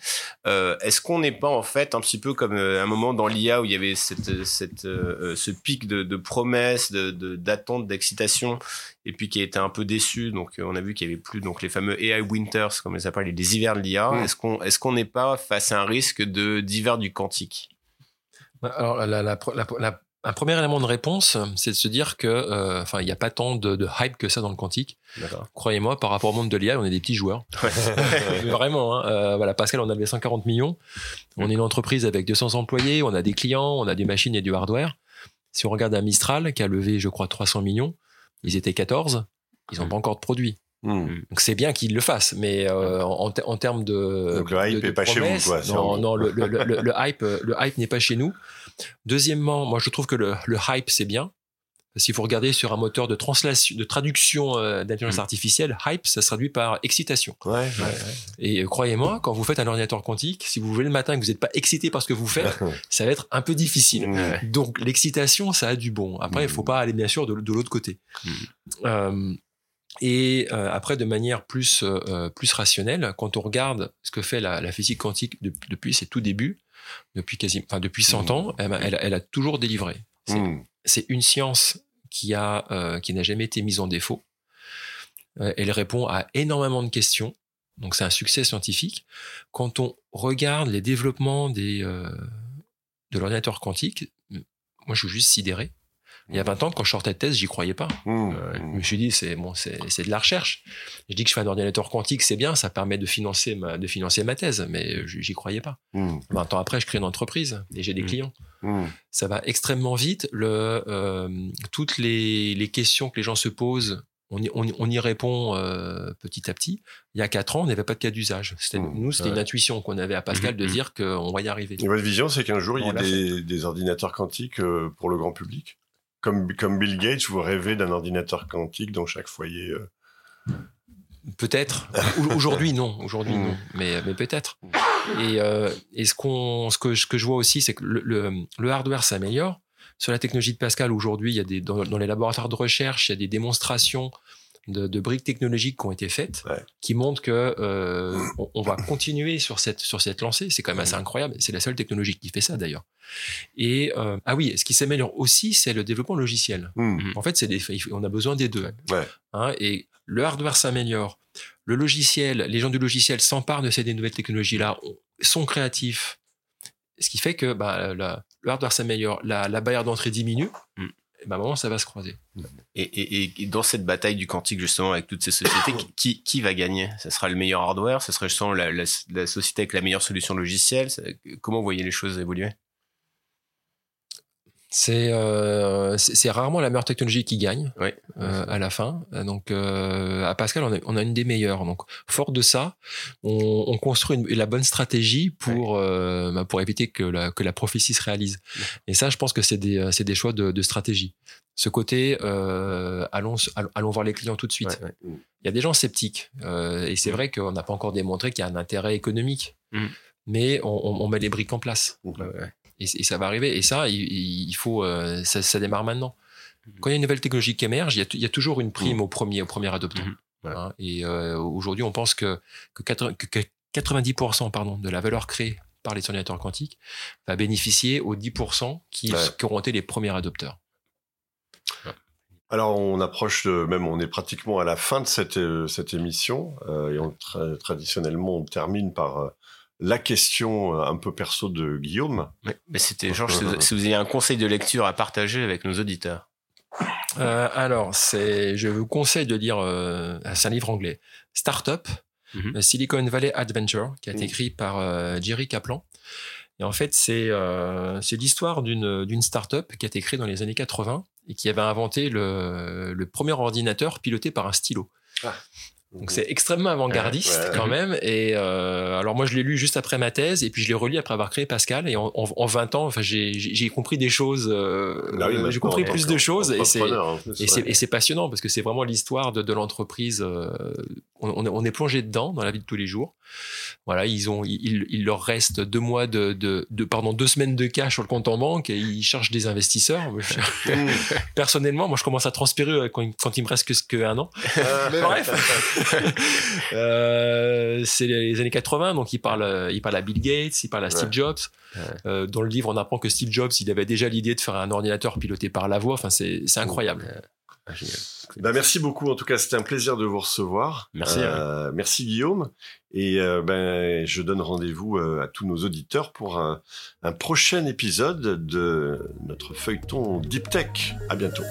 Euh, Est-ce qu'on n'est pas en fait un petit peu comme euh, un moment dans l'IA où il y avait cette, cette, euh, ce pic de, de promesses, de de- d'attentes, d'excitation, et puis qui a été un peu déçu? Donc euh, on a vu qu'il y avait plus donc les fameux AI winters, comme ils appellent, les hivers de l'IA. Mm. Est-ce qu'on est-ce qu'on n'est pas face à un risque de d'hiver du quantique? Alors, la- la- la- un premier élément de réponse, c'est de se dire que, euh, enfin, il n'y a pas tant de, de hype que ça dans le quantique. Croyez-moi, par rapport au monde de l'IA, on est des petits joueurs. Vraiment, hein. Euh, voilà, Pascal, on a levé 140 millions. On est une entreprise avec 200 employés, on a des clients, on a des machines et du hardware. Si on regarde un Mistral qui a levé, je crois, 300 millions, ils étaient 14, ils n'ont pas encore de produits. Mm. Donc c'est bien qu'ils le fassent, mais euh, en, ter- en termes de. Donc le hype de- de est pas chez vous, quoi, Non, non, le, le- le- le- le hype, le hype n'est pas chez nous. Deuxièmement, moi je trouve que le, le hype c'est bien. Qu'il faut regarder sur un moteur de translation, de traduction euh, d'intelligence Mm. artificielle, hype, ça se traduit par excitation. Ouais, ouais. Et euh, croyez-moi, quand vous faites un ordinateur quantique, si vous vous levez le matin et que vous n'êtes pas excité par ce que vous faites, ça va être un peu difficile. Donc l'excitation, ça a du bon. Après, il Mhm. faut pas aller bien sûr de, de l'autre côté. Euh, et euh, après, de manière plus plus rationnelle, quand on regarde ce que fait la, la physique quantique de- depuis ses tout débuts, depuis quasi, enfin depuis 100 Mhm. ans, elle, a- elle elle a toujours délivré. C'est Mm. c'est une science qui a euh, qui n'a jamais été mise en défaut. Euh, elle répond à énormément de questions. Donc c'est un succès scientifique. Quand on regarde les développements des euh, de l'ordinateur quantique, moi je suis juste sidéré. Il y a 20 ans, quand je sortais de thèse, j'y croyais pas. Mm. Euh, je me suis dit, c'est bon, c'est de la recherche. Je dis que je fais un ordinateur quantique, c'est bien, ça permet de financer ma, de financer ma thèse, mais je- j'y croyais pas. Mm. 20 ans après, je crée une entreprise et j'ai des Mm. clients Mm. ça va extrêmement vite. Le, euh, toutes les, les questions que les gens se posent on y, on, y répond euh, petit à petit. Il y a quatre ans, on n'avait pas de cas d'usage. Mmh, nous, c'était ouais. une intuition qu'on avait à Pascal de dire qu'on va y arriver. Et votre vision, c'est qu'un jour, il y ait des, des ordinateurs quantiques euh, pour le grand public? Comme, comme Bill Gates, vous rêvez d'un ordinateur quantique dans chaque foyer euh. Peut-être. Au- Aujourd'hui, non. Aujourd'hui, non. Mais, mais peut-être. Et, euh, et ce, qu'on, ce, que, ce que je vois aussi, c'est que le, le, le hardware s'améliore. Sur la technologie de Pascal, aujourd'hui, il y a des, dans, dans les laboratoires de recherche, il y a des démonstrations de, de briques technologiques qui ont été faites, Ouais. qui montrent que euh, on, on va continuer sur cette, sur cette lancée. C'est quand même assez incroyable. C'est la seule technologie qui fait ça, d'ailleurs. Et euh, ah oui, ce qui s'améliore aussi, c'est le développement logiciel. Hmm. En fait, c'est des, on a besoin des deux. Ouais. Hein, et le hardware s'améliore. Le logiciel, les gens du logiciel s'emparent de ces nouvelles technologies-là, on- sont créatifs. Ce qui fait que bah, la- le hardware s'améliore, la, la barrière d'entrée diminue, Mm. Et bah, à un moment, ça va se croiser. Et, et- et dans cette bataille du quantique, justement, avec toutes ces sociétés, qui, qui va gagner? Ce sera le meilleur hardware? Ce serait justement la, la- la société avec la meilleure solution logicielle? Comment vous voyez les choses évoluer? C'est euh, c'est rarement la meilleure technologie qui gagne Oui. euh, à la fin. Donc, euh, à Pascal, on a, on a une des meilleures. Donc, fort de ça, on, on construit une- la bonne stratégie pour, euh, bah, pour éviter que la, que la prophétie se réalise. Et ça, je pense que c'est des, euh, c'est des choix de, de stratégie. Ce côté, euh, allons, allons- voir les clients tout de suite. Il y a des gens sceptiques. euh, et c'est vrai qu'on n'a pas encore démontré qu'il y a un intérêt économique. Mm. Mais on, on- on met les briques en place. Ouais, ouais. Et, et ça va arriver. Et ça, il, il faut, euh, ça, ça démarre maintenant. Quand il y a une nouvelle technologie qui émerge, il y a, t- il y a toujours une prime au premier, au premier adoptant. Mhm. Hein, et euh, aujourd'hui, on pense que, que, 80 que- que 90% pardon, de la valeur créée par les ordinateurs quantiques va bénéficier aux 10% qui, Ouais. qui auront été les premiers adopteurs. Alors, on approche, de- même on est pratiquement à la fin de cette, euh, cette émission, euh, et on, tra- traditionnellement, on termine par la question euh, un peu perso de Guillaume. Mais c'était, Georges, si vous, si vous avez un conseil de lecture à partager avec nos auditeurs. Euh, alors, c'est, je vous conseille de lire, euh, c'est un livre anglais, Startup, Mhm. euh, Silicon Valley Adventure, qui a été écrit par euh, Jerry Kaplan. Et en fait, c'est, euh, c'est l'histoire d'une, d'une startup qui a été créée dans les années 80 et qui avait inventé le, le premier ordinateur piloté par un stylo. Donc c'est extrêmement avant-gardiste Ouais, ouais. quand même. Et euh, alors moi je l'ai lu juste après ma thèse et puis je l'ai relu après avoir créé Pascal. Et en, en, en 20 ans, enfin j'ai, compris des choses. euh, Ah oui, j'ai compris plus de choses et c'est, et c'est passionnant parce que c'est vraiment l'histoire de, de l'entreprise. euh, on, on est- on est plongé dedans dans la vie de tous les jours. Voilà, ils ont, il, il leur reste deux mois de, de, de, pardon, deux semaines de cash sur le compte en banque et ils cherchent des investisseurs. Personnellement, moi, je commence à transpirer quand, il- quand il me reste que, que un an. Mais bref, Euh, c'est les années 80, donc il parle, euh, il parle à Bill Gates, il parle à Steve Ouais. Jobs. Ouais. Euh, dans le livre, on apprend que Steve Jobs, il avait déjà l'idée de faire un ordinateur piloté par la voix. Enfin, c'est incroyable. Ah, génial. Ben, merci beaucoup. En tout cas, c'était un plaisir de vous recevoir. Merci, Euh, merci Guillaume. Et euh, ben, je donne rendez-vous euh, à tous nos auditeurs pour un, un prochain épisode de notre feuilleton Deep Tech. À bientôt.